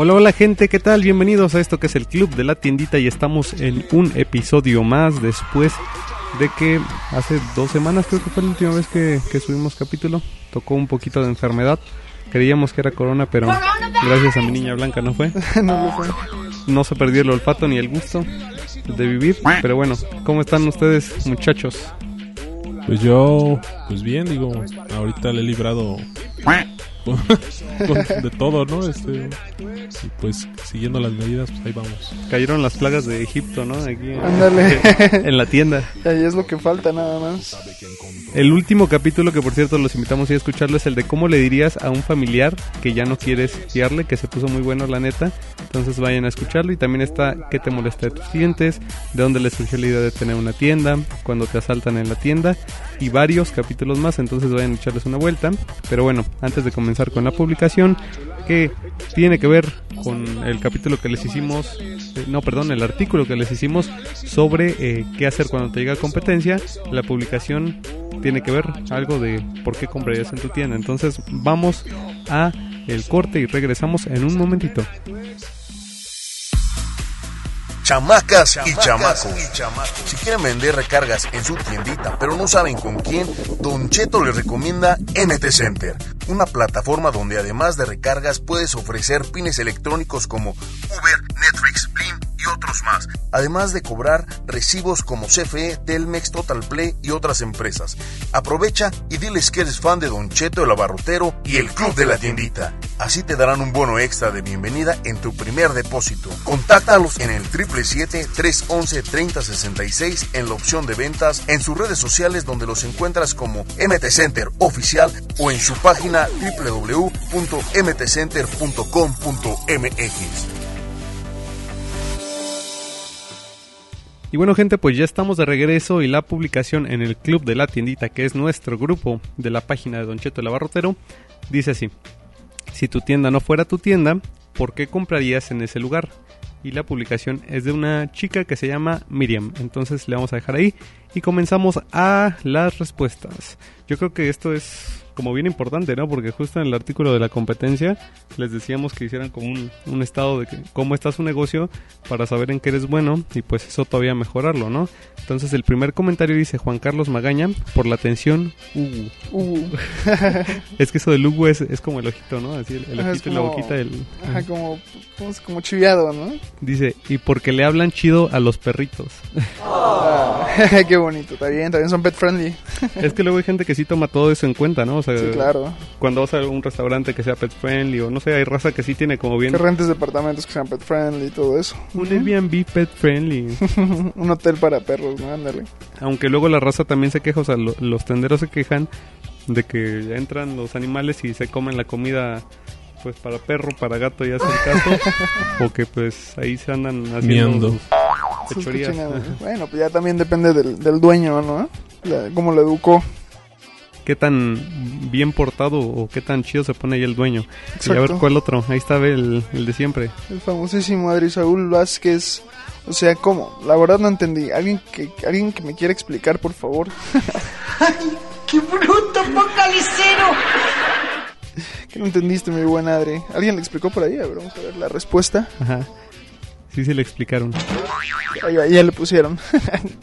Hola, hola gente, ¿qué tal? Bienvenidos a esto que es el Club de la Tiendita y estamos en un episodio más después de que hace dos semanas creo que fue la última vez que, que subimos capítulo. Tocó un poquito de enfermedad. Creíamos que era corona, pero gracias a mi niña blanca no fue. no lo fue. No se perdió el olfato ni el gusto de vivir. Pero bueno, ¿cómo están ustedes muchachos? Pues yo, pues bien, digo, ahorita le he librado con- de todo, ¿no? Este, y pues siguiendo las medidas, pues ahí vamos. Cayeron las plagas de Egipto, ¿no? Aquí en- Ándale. en la tienda. Ahí es lo que falta nada más. El último capítulo que por cierto los invitamos a escucharlo es el de cómo le dirías a un familiar que ya no quieres fiarle, que se puso muy bueno la neta. Entonces vayan a escucharlo y también está qué te molesta de tus clientes, de dónde les surgió la idea de tener una tienda, cuando te asaltan en la tienda y varios capítulos más, entonces vayan a echarles una vuelta. Pero bueno, antes de comenzar con la publicación, que tiene que ver con el capítulo que les hicimos, eh, no, perdón, el artículo que les hicimos sobre eh, qué hacer cuando te llega competencia, la publicación tiene que ver algo de por qué comprarías en tu tienda. Entonces vamos a el corte y regresamos en un momentito. Chamacas y chamacos. Si quieren vender recargas en su tiendita, pero no saben con quién, Don Cheto les recomienda MT Center, una plataforma donde además de recargas puedes ofrecer pines electrónicos como Uber, Netflix, otros más, además de cobrar recibos como CFE, Telmex, Total Play y otras empresas. Aprovecha y diles que eres fan de Don Cheto el abarrotero y el club de la tiendita. Así te darán un bono extra de bienvenida en tu primer depósito. Contáctalos en el 777-311-3066 en la opción de ventas, en sus redes sociales donde los encuentras como MT Center Oficial o en su página www.mtcenter.com.mx. Y bueno gente, pues ya estamos de regreso y la publicación en el Club de la Tiendita, que es nuestro grupo de la página de Don Cheto el dice así. Si tu tienda no fuera tu tienda, ¿por qué comprarías en ese lugar? Y la publicación es de una chica que se llama Miriam. Entonces le vamos a dejar ahí y comenzamos a las respuestas. Yo creo que esto es como bien importante, ¿no? Porque justo en el artículo de la competencia les decíamos que hicieran como un, un estado de que, cómo está su negocio para saber en qué eres bueno y pues eso todavía mejorarlo, ¿no? Entonces el primer comentario dice Juan Carlos Magaña por la atención Ugu. Uh, Es que eso del Ugu es, es como el ojito, ¿no? Así el, el Ajá, es ojito y la como- boquita del... ajá, como, como, como chiviado, ¿no? Dice, y porque le hablan chido a los perritos. Ah, qué bonito, está bien, también son pet friendly. es que luego hay gente que sí toma todo eso en cuenta, ¿no? O sea, Sí, claro. cuando vas a un restaurante que sea pet friendly o no sé, hay raza que sí tiene como bien... Que rentes departamentos que sean pet friendly y todo eso. Un Airbnb pet friendly. Un hotel para perros, ¿no? Ándale. Aunque luego la raza también se queja, o sea, lo- los tenderos se quejan de que ya entran los animales y se comen la comida pues para perro, para gato y hacen caso. o que pues ahí se andan haciendo fechorías. Bueno, pues ya también depende del, del dueño, ¿no? La- cómo lo educó. Qué tan bien portado o qué tan chido se pone ahí el dueño. Y a ver Exacto. cuál otro. Ahí está el, el de siempre. El famosísimo Adri Saúl Vázquez. O sea, ¿cómo? La verdad no entendí. ¿Alguien que, alguien que me quiera explicar, por favor? ¡Qué bruto, focalicero! ¿Qué no entendiste, mi buen Adri? ¿Alguien le explicó por ahí? A ver, vamos a ver la respuesta. Ajá. Sí, sí le explicaron. Ahí va, ya le pusieron.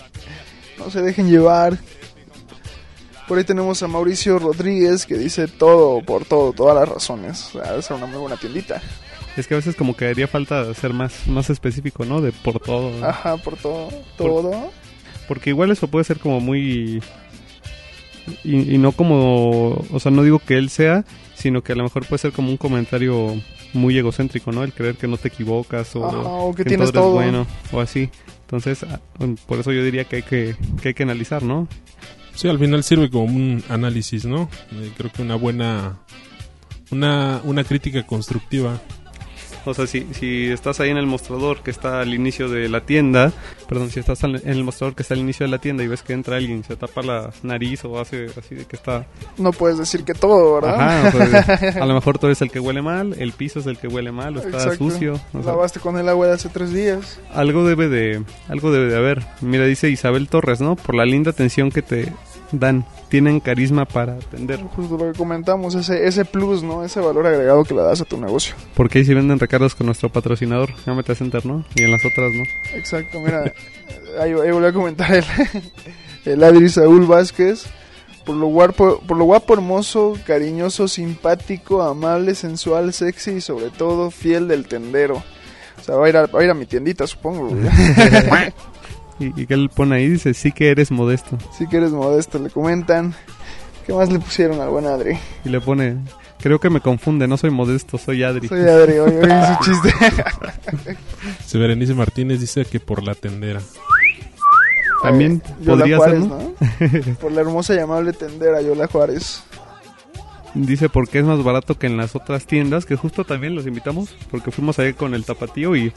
no se dejen llevar. Por ahí tenemos a Mauricio Rodríguez que dice todo por todo, todas las razones. O sea, es una muy buena tiendita. Es que a veces como que haría falta ser más, más específico, ¿no? De por todo. ¿no? Ajá, por todo, todo. Porque igual eso puede ser como muy... Y, y no como... O sea, no digo que él sea, sino que a lo mejor puede ser como un comentario muy egocéntrico, ¿no? El creer que no te equivocas o, Ajá, o que tienes todo todo. bueno o así. Entonces, ah, por eso yo diría que hay que, que, hay que analizar, ¿no? Sí, al final sirve como un análisis, ¿no? Eh, creo que una buena... Una, una crítica constructiva O sea, si, si estás ahí en el mostrador que está al inicio de la tienda, perdón, si estás en el mostrador que está al inicio de la tienda y ves que entra alguien, se tapa la nariz o hace así de que está... No puedes decir que todo, ¿verdad? Ajá, o sea, a lo mejor tú eres el que huele mal, el piso es el que huele mal o está Exacto. sucio. o sea, Lavaste con el agua de hace tres días. algo debe de algo debe de haber. Mira, dice Isabel Torres, ¿no? Por la linda atención que te dan, tienen carisma para atender. Justo lo que comentamos, ese, ese plus, ¿no? Ese valor agregado que le das a tu negocio. Porque ahí sí venden recargos con nuestro patrocinador, Gameta Center, ¿no? Y en las otras, ¿no? Exacto, mira, ahí, ahí volví a comentar el, el Adri Saúl Vázquez. Por lo, guapo, por lo guapo, hermoso, cariñoso, simpático, amable, sensual, sexy y sobre todo fiel del tendero. O sea, va a ir a, va a, ir a mi tiendita, supongo. Y, y que él pone ahí, dice, sí que eres modesto. sí que eres modesto, le comentan. ¿Qué más le pusieron al buen Adri? Y le pone, creo que me confunde, no soy modesto, soy Adri. Soy Adri, oye, oye, su chiste. Severenice Martínez dice que por la tendera. También Yola podría Juárez, ser, ¿no? ¿no? Por la hermosa y amable tendera, Yola Juárez. Dice porque es más barato que en las otras tiendas, que justo también los invitamos, porque fuimos ahí con el tapatío y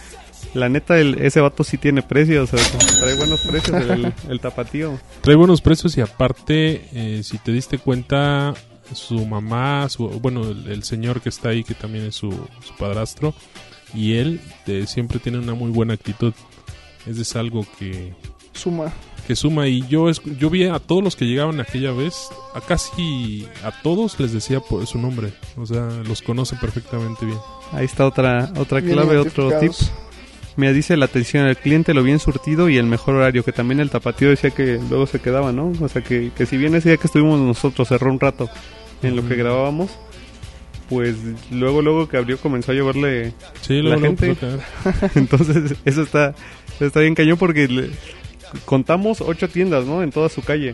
la neta el, ese vato sí tiene precios, o sea, trae buenos precios el, el tapatío. Trae buenos precios y aparte, eh, si te diste cuenta, su mamá, su, bueno, el, el señor que está ahí, que también es su, su padrastro, y él eh, siempre tiene una muy buena actitud. Ese es algo que, Suma. que suma y yo es- yo vi a todos los que llegaban aquella vez a casi a todos les decía por su nombre o sea los conoce perfectamente bien Ahí está otra otra Bien clave, otro tip. Mira, dice la atención al cliente, lo bien surtido y el mejor horario, que también el tapatío decía que luego se quedaba, ¿no? O sea, que, que si bien ese día que estuvimos nosotros cerró un rato en lo que grabábamos, pues luego, luego que abrió comenzó a lloverle sí la luego, luego gente. caer. Entonces, eso está, está bien cañón porque le- contamos ocho tiendas, ¿no? En toda su calle.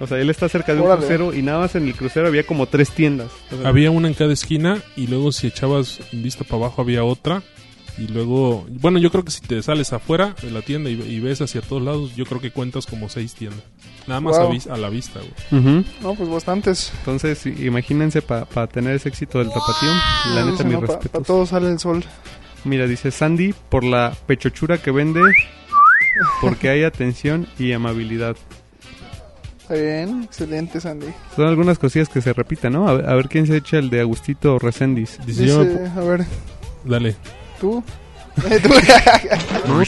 O sea, él está cerca de un Órale. crucero y nada más en el crucero había como tres tiendas. O sea, había una en cada esquina y luego si echabas vista para abajo había otra y luego bueno yo creo que si te sales afuera de la tienda y, y ves hacia todos lados yo creo que cuentas como seis tiendas nada más Wow. a, vis- a la vista güey. No, pues bastantes. Entonces, imagínense para tener ese éxito del tapatío. La neta, mi ¿no? Pa- pa' todos sale el sol. Mira, dice Sandy, por la pechochura que vende, porque hay atención y amabilidad. Está bien, excelente, Sandy. Son algunas cosillas que se repiten, ¿no? A ver, a ver quién se echa el de Agustito Recendis. Dice, Dice, a ver, dale ¿tú? Tú. No,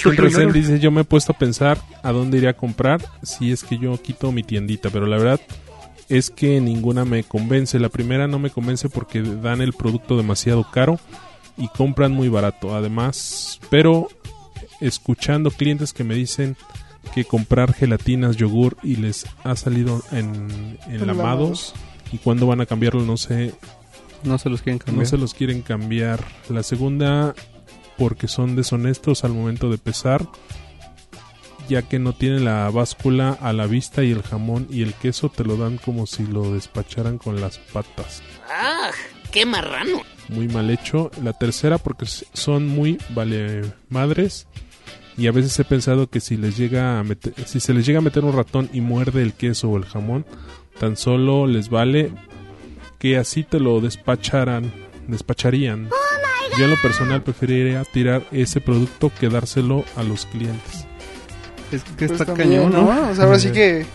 dice yo me he puesto a pensar a dónde iré a comprar si es que yo quito mi tiendita, pero la verdad es que ninguna me convence. La primera no me convence porque dan el producto demasiado caro y compran muy barato. Además, pero escuchando clientes que me dicen que comprar gelatinas, yogur y les ha salido en, enlamados y cuándo van a cambiarlo no sé, No se los quieren cambiar. no se los quieren cambiar. La segunda, porque son deshonestos al momento de pesar, ya que no tienen la báscula a la vista y el jamón y el queso te lo dan como si lo despacharan con las patas. ¡Ah! ¡Qué marrano! Muy mal hecho. La tercera, porque son muy vale madres. Y a veces he pensado que si les llega a meter, si se les llega a meter un ratón y muerde el queso o el jamón, tan solo les vale que así te lo despacharan, despacharían. Yo en lo personal preferiría tirar ese producto que dárselo a los clientes. Es que Pues está también, cañón, ¿no? O sea, ahora sí que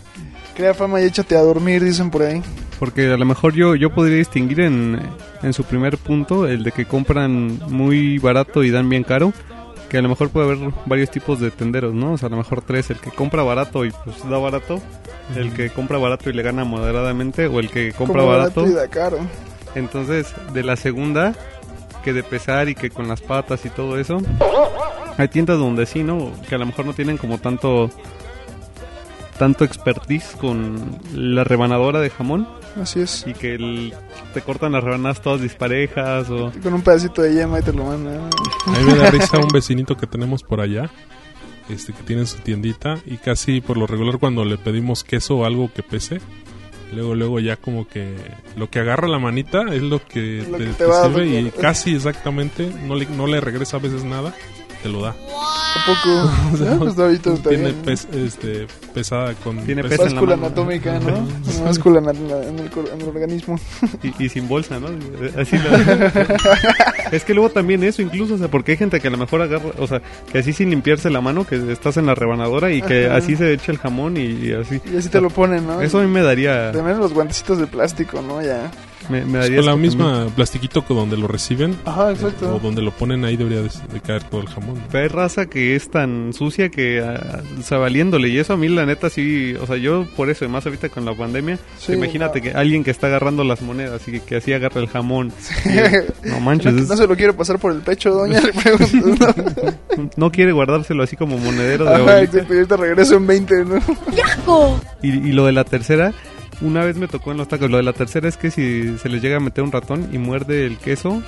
crea fama y échate a dormir, dicen por ahí. Porque a lo mejor yo, yo podría distinguir en, en su primer punto el de que compran muy barato y dan bien caro. Que a lo mejor puede haber varios tipos de tenderos, ¿no? O sea, a lo mejor tres. El que compra barato y pues da barato. El que compra barato y le gana moderadamente. O el que compra Como barato. y da caro. Entonces, de la segunda, que de pesar y que con las patas y todo eso. Hay tiendas donde sí, ¿no? Que a lo mejor no tienen como tanto tanto expertise con la rebanadora de jamón Así es. y que el- te cortan las rebanadas todas disparejas o con un pedacito de yema y te lo mandan. A mí me da risa un vecinito que tenemos por allá, este que tiene su tiendita y casi por lo regular cuando le pedimos queso o algo que pese, luego luego ya como que lo que agarra la manita es lo que Lo te, que te sirve y casi exactamente no le, no le regresa a veces nada te lo da. ¿A poco? Ah, pues ahorita está Tiene bien. pes- este, pesada con... Tiene pes- pesa en la Báscula mano. anatómica, ¿no? Una báscula en, la- en el, cor- en el organismo. Y, y sin bolsa, ¿no? Así la- es que luego también eso, incluso, o sea, porque hay gente que a lo mejor agarra, o sea, que así sin limpiarse la mano, que estás en la rebanadora y que Ajá. así se echa el jamón y, y así. Y así te lo ponen, ¿no? Eso a mí me daría, También los guantecitos de plástico, ¿no? Ya. Me, me Pues daría con la asco misma plastiquito que donde lo reciben Ajá, o exacto. donde lo ponen ahí debería de, de caer todo el jamón. Pero hay raza que es tan sucia que, ah, o sea, valiéndole. Y eso a mí, la neta, sí. O sea, yo por eso, y más ahorita con la pandemia, Sí, imagínate no. que alguien que está agarrando las monedas y que, que así agarra el jamón. y- no manches, No, es- no se lo quiere pasar por el pecho, doña, le preguntas, ¿no? no quiere guardárselo así como monedero de Ajá, exacto, y ahorita regreso en 20, ¿no? Y, y lo de la tercera, una vez me tocó en los tacos. Lo de la tercera es que si se les llega a meter un ratón y muerde el queso,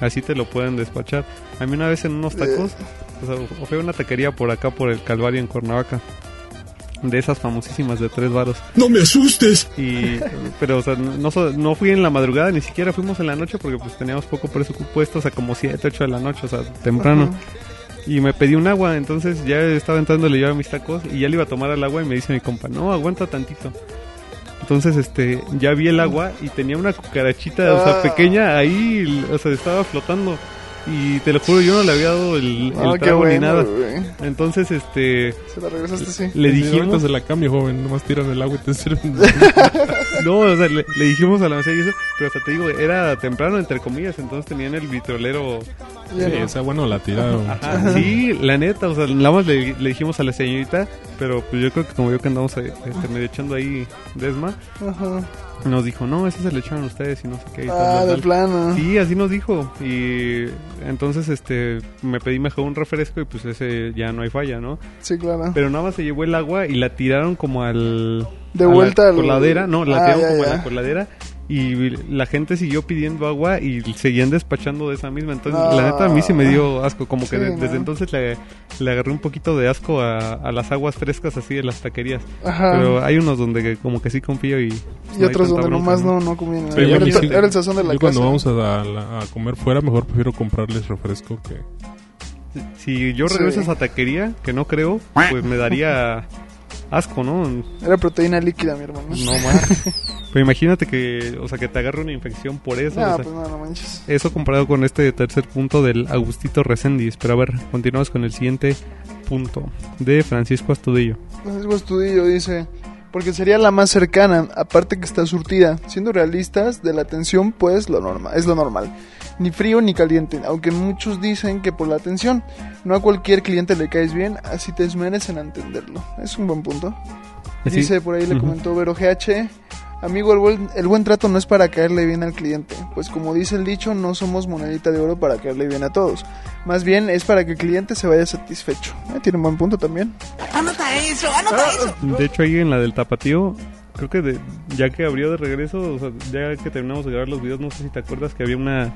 así te lo pueden despachar. A mí una vez en unos tacos, o sea, fue a una taquería por acá, por el Calvario en Cuernavaca. De esas famosísimas de tres varos. No me asustes. Y, pero, o sea, no, no fui en la madrugada, ni siquiera fuimos en la noche porque pues teníamos poco presupuesto, o sea, como 7, 8 de la noche, o sea, temprano. Y me pedí un agua, entonces ya estaba entrando, le llevaba mis tacos y ya le iba a tomar el agua y me dice mi compa, no, aguanta tantito. Entonces, este, ya vi el agua y tenía una cucarachita, o sea, Ah. pequeña ahí, o sea, estaba flotando. Y te lo juro, yo no le había dado el, el qué trago ni nada. Entonces, este, Se la regresaste, sí. le dijimos... se la cambio, joven. Nomás tiran el agua y te sirven. No, o sea, le, le dijimos a la mesera y eso, pero hasta te digo, era temprano, entre comillas, entonces tenían el vitrolero. Sí, esa bueno la tiraron. Ajá, sí, la neta, o sea, nada más le, le dijimos a la señorita, pero pues yo creo que como yo que andamos eh, este, medio echando ahí desma, Ajá. nos dijo, no, ese se le echaron ustedes y no sé qué. y Ah, tal, de tal". plano. Sí, así nos dijo. Y entonces este me pedí mejor un refresco y pues ese ya no hay falla, ¿no? Sí, claro. Pero nada más se llevó el agua y la tiraron como al... De a la vuelta al- coladera, no, la Ah, tiraron ya, como ya. a la coladera y la gente siguió pidiendo agua y seguían despachando de esa misma. Entonces, la neta, a mí sí me dio asco. Como que Sí, de- ¿no? desde entonces le, le agarré un poquito de asco a, a las aguas frescas así de las taquerías. Ajá. Pero hay unos donde que como que sí confío y... Y no hay otros donde bronca, nomás no, no comían. Era, a mí el- sí- era el sazón de la yo casa. cuando vamos a, la- a comer fuera, mejor prefiero comprarles refresco que... Si yo Sí. regreso a esa taquería, que no creo, pues me daría asco, ¿no? Era proteína líquida, mi hermano. No más. Pero imagínate que, o sea, que te agarre una infección por eso. No, o sea, pues no, no manches. Eso comparado con este tercer punto del Agustito Reséndiz. Pero a ver, continuamos con el siguiente punto de Francisco Astudillo. Francisco Estudillo dice, porque sería la más cercana, aparte que está surtida. Siendo realistas, de la atención, pues lo normal, es lo normal. Ni frío ni caliente, aunque muchos dicen que por la atención. No a cualquier cliente le caes bien, así te esmeres en entenderlo. Es un buen punto. Así- Dice por ahí le comentó Vero GH. Amigo, el buen, el buen trato no es para caerle bien al cliente, pues como dice el dicho, no somos monedita de oro para caerle bien a todos. Más bien es para que el cliente se vaya satisfecho. Eh, tiene un buen punto también. Anota eso, anota eso. De hecho, ahí en la del tapatío, creo que de- ya que abrió de regreso, o sea, ya que terminamos de grabar los videos, no sé si te acuerdas que había una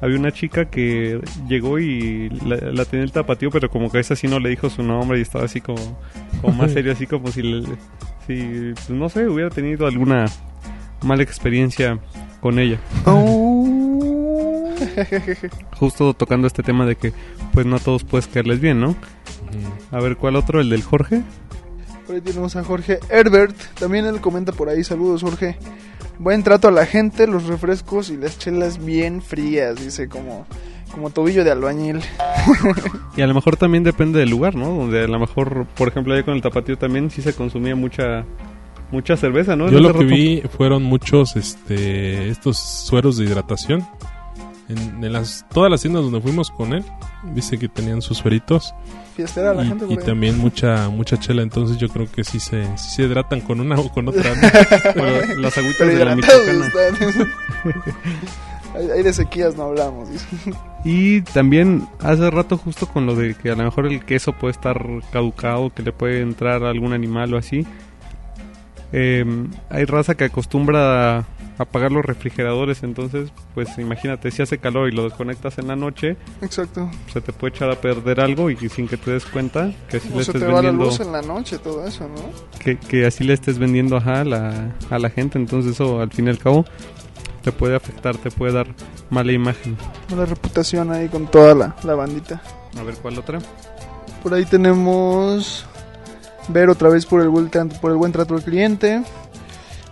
había una chica que llegó y la, la tenía el tapatío, pero como que esa sí no le dijo su nombre y estaba así como, como más serio, así como si, le- si pues, no sé, hubiera tenido alguna mala experiencia con ella. Justo tocando este tema de que pues no a todos puedes caerles bien, ¿no? A ver, ¿cuál otro? ¿El del Jorge? Por ahí tenemos a Jorge Herbert. También él comenta por ahí. Saludos, Jorge. Buen trato a la gente, los refrescos y las chelas bien frías. Dice como, como tobillo de albañil. Y a lo mejor también depende del lugar, ¿no? Donde a lo mejor, por ejemplo, allá con el tapatío también sí se consumía mucha mucha cerveza, ¿no? Yo lo que rato. vi fueron muchos este estos sueros de hidratación. En, en las todas las tiendas donde fuimos con él, dice que tenían sus sueritos Fiestera la y, gente y también mucha mucha chela, entonces yo creo que sí se sí se hidratan con una o con otra. las agüitas Pero de la Michoacana. ahí de sequías no hablamos. Y también hace rato justo con lo de que a lo mejor el queso puede estar caducado, que le puede entrar a algún animal o así. Eh, hay raza que acostumbra apagar los refrigeradores, entonces pues imagínate si hace calor y lo desconectas en la noche, Exacto. se te puede echar a perder algo y sin que te des cuenta que así le se estés te va la vendiendo luz en la noche, todo eso, ¿no? que, que así le estés vendiendo ajá, a, la, a la gente. Entonces eso al fin y al cabo te puede afectar, te puede dar mala imagen. Mala reputación ahí con toda la, la bandita. A ver, ¿cuál otra? Por ahí tenemos ver otra vez por el, buen por el buen trato al cliente.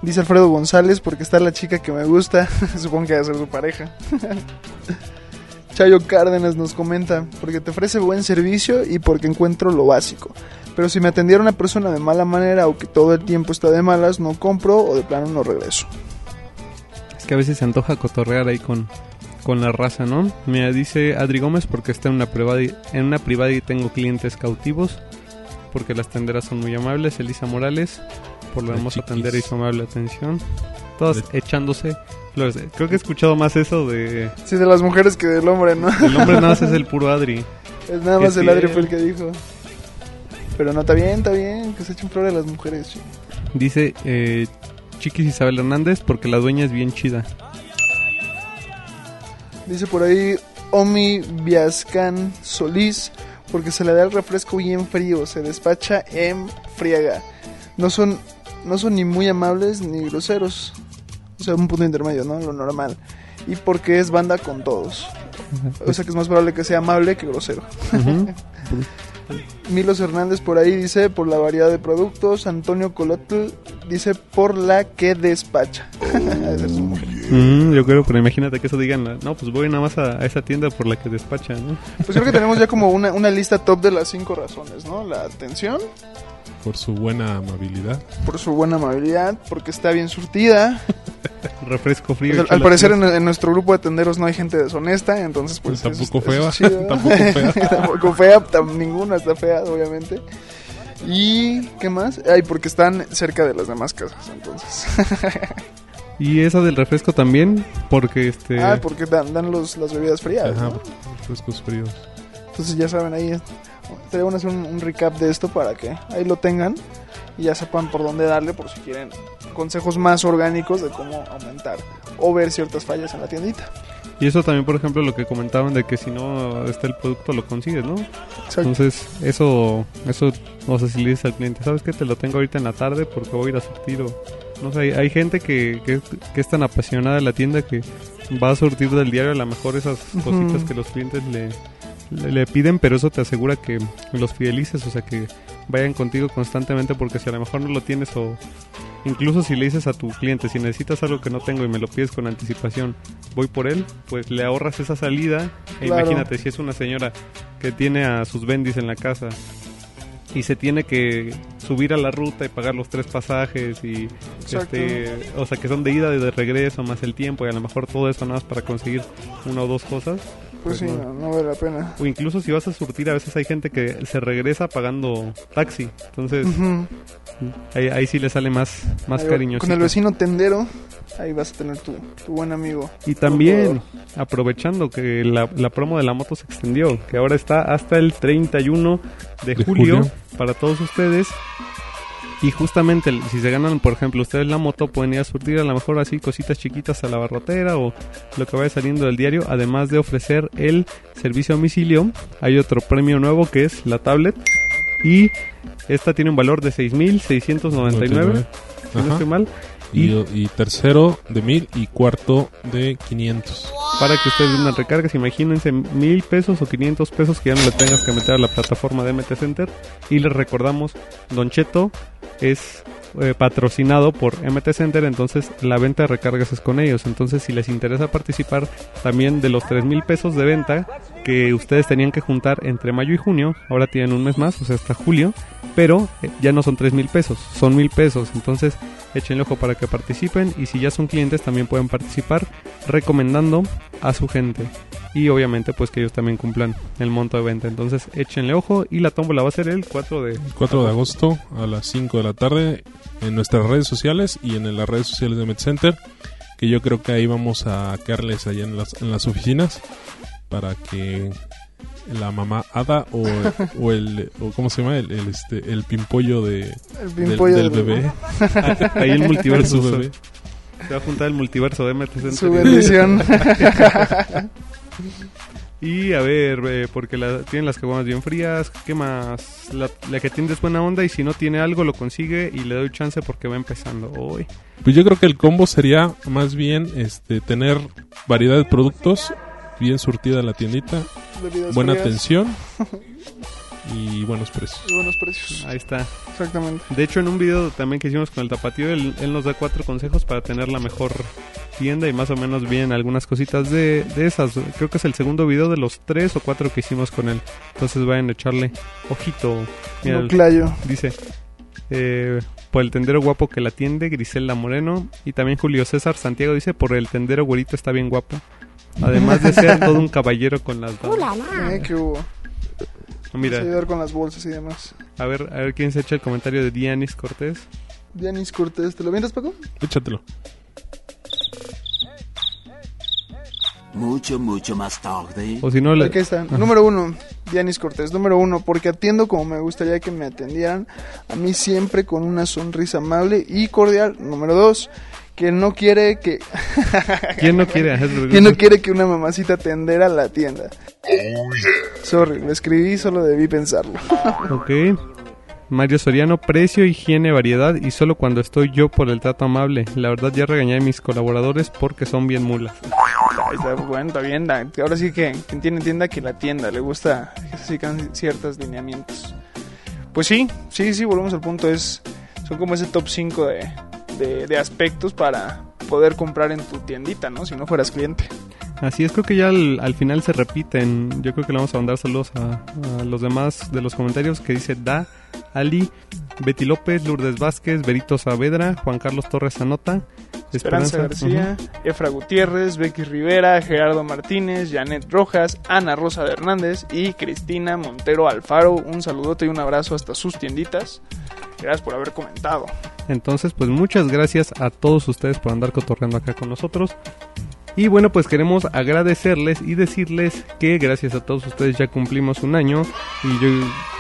Dice Alfredo González, porque está la chica que me gusta. Supongo que a ser su pareja. Chayo Cárdenas nos comenta, porque te ofrece buen servicio y porque encuentro lo básico. Pero si me atendiera una persona de mala manera o que todo el tiempo está de malas, no compro o de plano no regreso. Es que a veces se antoja cotorrear ahí con, con la raza, ¿no? Mira, dice Adri Gómez porque está en una privada en una privada y tengo clientes cautivos. Porque las tenderas son muy amables. Elisa Morales, por la La hermosa chiquis. tendera y su amable atención. Todas De- echándose flores. Creo que he escuchado más eso de... Sí, de las mujeres que del hombre, ¿no? El hombre nada más es el puro Adri. Es nada Que más sí, el Adri fue el que dijo. Pero no, está bien, está bien, que se echen flores a las mujeres. sí. Dice eh, Chiquis Isabel Hernández porque la dueña es bien chida. Dice por ahí Omi Viascan Solís, porque se le da el refresco bien frío, se despacha en friega. No son, no son ni muy amables ni groseros. O sea, un punto intermedio, ¿no? Lo normal. Y porque es banda con todos. O sea que es más probable que sea amable que grosero. Milos Hernández por ahí dice por la variedad de productos. Antonio Colotl dice por la que despacha. Mujer. Mm, yo creo, pero imagínate que eso digan, no, pues voy nada más a, a esa tienda por la que despacha, ¿no? Pues creo que tenemos ya como una, una lista top de las cinco razones, ¿no? La atención, Por su buena amabilidad. por su buena amabilidad, porque está bien surtida. Refresco frío. Pues, al, al parecer en, en nuestro grupo de tenderos no hay gente deshonesta, entonces pues... Pues tampoco eso fea, es tampoco fea. tampoco fea, tam- ninguna está fea, obviamente. Y, ¿qué más? Ay, porque están cerca de las demás casas, entonces. Y esa del refresco también, porque este... Ah, porque dan, dan los, las bebidas frías, Ajá, ¿no? refrescos fríos. Entonces ya saben ahí, estaría bueno hacer un, un recap de esto para que ahí lo tengan y ya sepan por dónde darle por si quieren consejos más orgánicos de cómo aumentar o ver ciertas fallas en la tiendita. Y eso también, por ejemplo, lo que comentaban de que si no está el producto lo consigues, ¿no? Exacto. Entonces, eso, eso, o sea, si le dices al cliente, ¿sabes qué? Te lo tengo ahorita en la tarde porque voy a ir a surtir o... No sé, hay, hay gente que, que, que es tan apasionada de la tienda que va a surtir del diario a lo mejor esas cositas que los clientes le, le, le piden, pero eso te asegura que los fidelices, o sea, que vayan contigo constantemente porque si a lo mejor no lo tienes o incluso si le dices a tu cliente, si necesitas algo que no tengo y me lo pides con anticipación, voy por él, pues le ahorras esa salida. E Claro. imagínate si es una señora que tiene a sus bendis en la casa y se tiene que subir a la ruta y pagar los tres pasajes y este o sea que son de ida y de regreso más el tiempo y a lo mejor todo eso nada más para conseguir una o dos cosas Pues sí, no. no, no vale la pena. o incluso si vas a surtir a veces hay gente que se regresa pagando taxi entonces ahí, ahí sí le sale más más cariñoso Con el vecino tendero, ahí vas a tener tu, tu buen amigo. y también aprovechando que la, la promo de la moto se extendió que ahora está hasta el 31 de, De julio, julio. para todos ustedes y justamente si se ganan por ejemplo ustedes la moto pueden ir a surtir a lo mejor así cositas chiquitas a la barrotera o lo que vaya saliendo del diario además de ofrecer el servicio a domicilio hay otro premio nuevo que es la tablet y esta tiene un valor de 6.699 si no estoy mal Y, y tercero de mil y cuarto de 500. para que ustedes vendan recargas. Imagínense mil pesos o 500 pesos que ya no le tengas que meter a la plataforma de MT Center. Y les recordamos, Don Cheto es eh, patrocinado por MT Center, entonces la venta de recargas es con ellos. Entonces, si les interesa participar también de los 3 mil pesos de venta que ustedes tenían que juntar entre mayo y junio, ahora tienen un mes más, o sea, hasta julio. Pero eh, ya no son 3 mil pesos, son mil pesos. Entonces, échenle ojo para que participen. Y si ya son clientes, también pueden participar recomendando a su gente. Y obviamente, pues que ellos también cumplan el monto de venta. Entonces, échenle ojo. Y la tómbola va a ser el 4 de 4 de agosto a las 5 de la tarde en nuestras redes sociales y en las redes sociales de MedCenter. Que yo creo que ahí vamos a quedarles allá en las, en las oficinas para que la mamá Ada o, o el o cómo se llama el, el, este el pimpollo de El del, pimpollo del del bebé Ahí el multiverso. Bebé. Se va a juntar el multiverso de MT Center. Su bendición. Y a ver, eh, porque la, tienen las caguamas bien frías. ¿Qué más? La, la que tiene es buena onda y si no tiene algo lo consigue y le doy chance porque va empezando hoy. Pues yo creo que el combo sería más bien este tener variedad de productos, bien surtida la tiendita, buena frías atención y buenos precios. y buenos precios. Ahí está. Exactamente. De hecho, en un video también que hicimos con el tapatío, él, él nos da cuatro consejos para tener la mejor tienda y más o menos bien algunas cositas de, de esas. Creo que es el segundo video de los tres o cuatro que hicimos con él. Entonces vayan a echarle ojito. Mira, el- Nuclayo. dice, eh, por el tendero guapo que la atiende, Griselda Moreno. Y también Julio César Santiago dice, por el tendero güerito está bien guapo. Además de ser todo un caballero con las damas. Eh, que hubo. Mira, Vamos a ayudar con las bolsas y demás. a ver, a ver quién se echa el comentario de Dianis Cortés. Dianis Cortés, ¿te lo vienes, Paco? Échatelo. Mucho, mucho más tarde. O si no, le... Aquí está. Número uno, Dianis Cortés. Número uno, porque atiendo como me gustaría que me atendieran. A mí siempre con una sonrisa amable y cordial. Número dos, que no quiere que... ¿Quién no quiere ¿Quién no quiere que una mamacita tendera la tienda? Sorry, lo escribí, solo debí pensarlo. Ok. Mario Soriano, precio, higiene, variedad y solo cuando estoy yo por el trato amable. La verdad ya regañé a mis colaboradores porque son bien mulas. Ahí está, bueno, está bien. Ahora sí que quien tiene tienda, que la tienda. Le gusta que se sigan ciertos lineamientos. Pues sí, sí, sí, volvemos al punto. es Son como ese top 5 de, de, aspectos para poder comprar en tu tiendita, ¿no? Si no fueras cliente. Así es, creo que ya al, al final se repiten. Yo creo que le vamos a mandar saludos a, a los demás de los comentarios que dice Da, Ali, Betty López, Lourdes Vázquez, Berito Saavedra, Juan Carlos Torres Anota, Esperanza García, Efra Gutiérrez, Becky Rivera, Gerardo Martínez, Janet Rojas, Ana Rosa de Hernández y Cristina Montero Alfaro. Un saludote y un abrazo hasta sus tienditas. Gracias por haber comentado. Entonces, pues muchas gracias a todos ustedes por andar cotorreando acá con nosotros. Y bueno, pues queremos agradecerles y decirles que gracias a todos ustedes ya cumplimos un año. Y yo,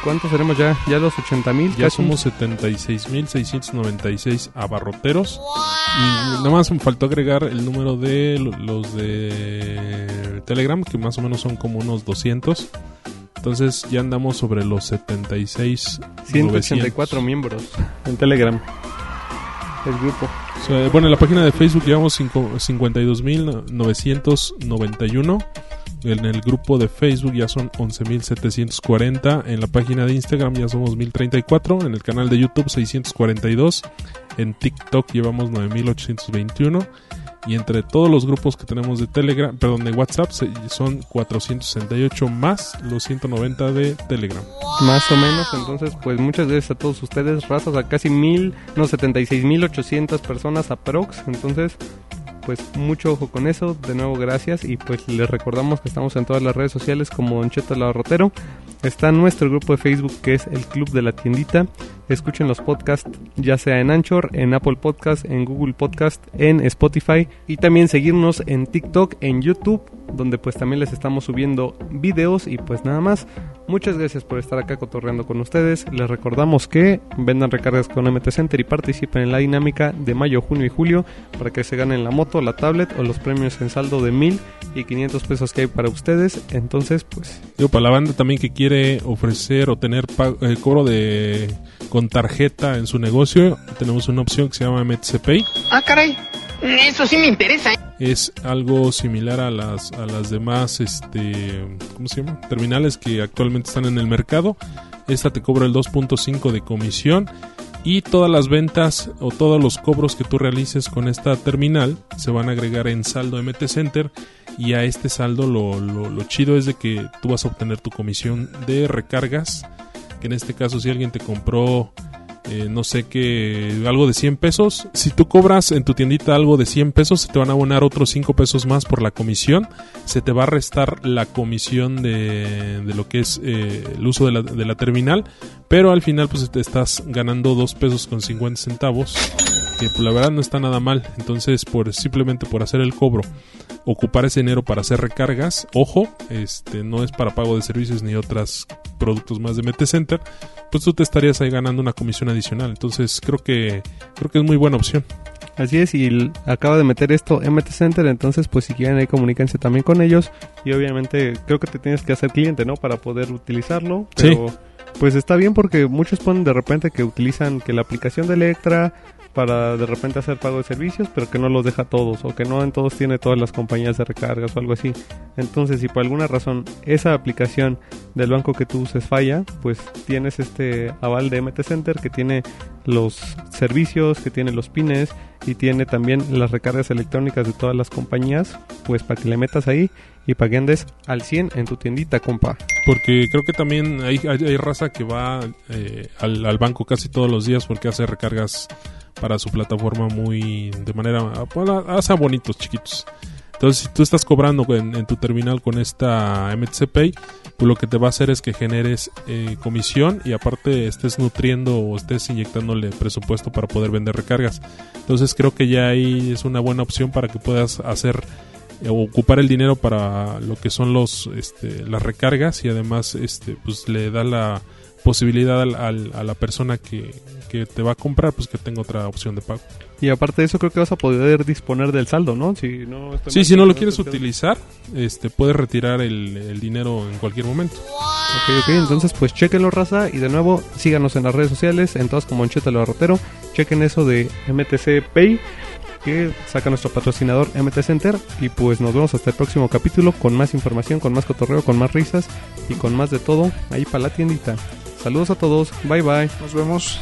¿cuántos seremos ya? Ya los 80 mil. Ya somos 76.696 abarroteros. Y nada más me faltó agregar el número de lo- los de Telegram, que más o menos son como unos 200. Entonces ya andamos sobre los 76. 184 miembros en Telegram. El grupo. Bueno, en la página de Facebook llevamos cinco- 52.991. En el grupo de Facebook ya son 11.740. En la página de Instagram ya somos 1.034. En el canal de YouTube 642. En TikTok llevamos 9.821. Y entre todos los grupos que tenemos de Telegram, perdón, de WhatsApp son 468 más los 190 de Telegram. Más o menos, entonces pues muchas gracias a todos ustedes, razas a casi mil, no, 76.800 personas aprox, entonces pues mucho ojo con eso, de nuevo gracias. Y pues les recordamos que estamos en todas las redes sociales como Don Cheto el Rotero, está nuestro grupo de Facebook que es el Club de la Tiendita, escuchen los podcasts ya sea en Anchor, en Apple Podcast, en Google Podcast, en Spotify. Y también seguirnos en TikTok, en YouTube, donde pues también les estamos subiendo videos. Y pues nada más. Muchas gracias por estar acá cotorreando con ustedes. Les recordamos que vendan recargas con MT Center y participen en la dinámica de mayo, junio y julio para que se ganen la moto, la tablet o los premios en saldo de mil y 500 pesos que hay para ustedes. Entonces, pues Digo, para la banda también que quiere ofrecer o tener pa- eh, cobro de con tarjeta en su negocio, tenemos una opción que se llama MTC Pay. Ah, caray. Eso sí me interesa. ¿eh? Es algo similar a las, a las demás, este, ¿cómo se llama? Terminales que actualmente están en el mercado. Esta te cobra el 2.5 de comisión y todas las ventas o todos los cobros que tú realices con esta terminal se van a agregar en saldo MT Center y a este saldo lo, lo, lo chido es de que tú vas a obtener tu comisión de recargas que en este caso si alguien te compró eh, no sé qué, algo de 100 pesos. Si tú cobras en tu tiendita algo de 100 pesos, se te van a abonar otros 5 pesos más por la comisión. Se te va a restar la comisión de, de lo que es eh, el uso de la, de la terminal. Pero al final, pues te estás ganando 2 pesos con 50 centavos. Que pues, la verdad no está nada mal. Entonces, por simplemente por hacer el cobro, ocupar ese dinero para hacer recargas, ojo, este no es para pago de servicios ni otros productos más de Metecenter, pues tú te estarías ahí ganando una comisión adicional. Entonces creo que creo que es muy buena opción. Así es, y acaba de meter esto MT Center, entonces pues si quieren ahí comuníquense también con ellos y obviamente creo que te tienes que hacer cliente, ¿no? Para poder utilizarlo, Sí. pero pues está bien porque muchos ponen de repente que utilizan que la aplicación de Electra para de repente hacer pago de servicios, pero que no los deja todos o que no en todos tiene todas las compañías de recargas o algo así. Entonces, si por alguna razón esa aplicación del banco que tú uses falla, pues tienes este aval de MT Center que tiene los servicios, que tiene los pines y tiene también las recargas electrónicas de todas las compañías, pues para que le metas ahí y para que andes al 100 en tu tiendita, compa. Porque creo que también hay, hay, raza que va eh, al banco casi todos los días porque hace recargas para su plataforma muy de manera hace bonitos chiquitos. Entonces si tú estás cobrando en, tu terminal con esta MTC Pay pues lo que te va a hacer es que generes eh, comisión y aparte estés nutriendo o estés inyectándole presupuesto para poder vender recargas. Entonces creo que ya ahí es una buena opción para que puedas hacer eh, ocupar el dinero para lo que son los este, las recargas y además este pues le da la posibilidad al- al- a la persona que, que te va a comprar pues que tenga otra opción de pago Y aparte de eso creo que vas a poder disponer del saldo, ¿no? Si no estoy sí si no lo quieres utilizar este puedes retirar el, el dinero en cualquier momento Ok, ok, entonces pues chequenlo raza y de nuevo síganos en las redes sociales, en todas como Moncheta el Barrotero, chequen eso de MTC Pay que saca nuestro patrocinador MT Center y pues nos vemos hasta el próximo capítulo con más información, con más cotorreo, con más risas y con más de todo ahí para la tiendita. Saludos a todos. Bye bye. Nos vemos.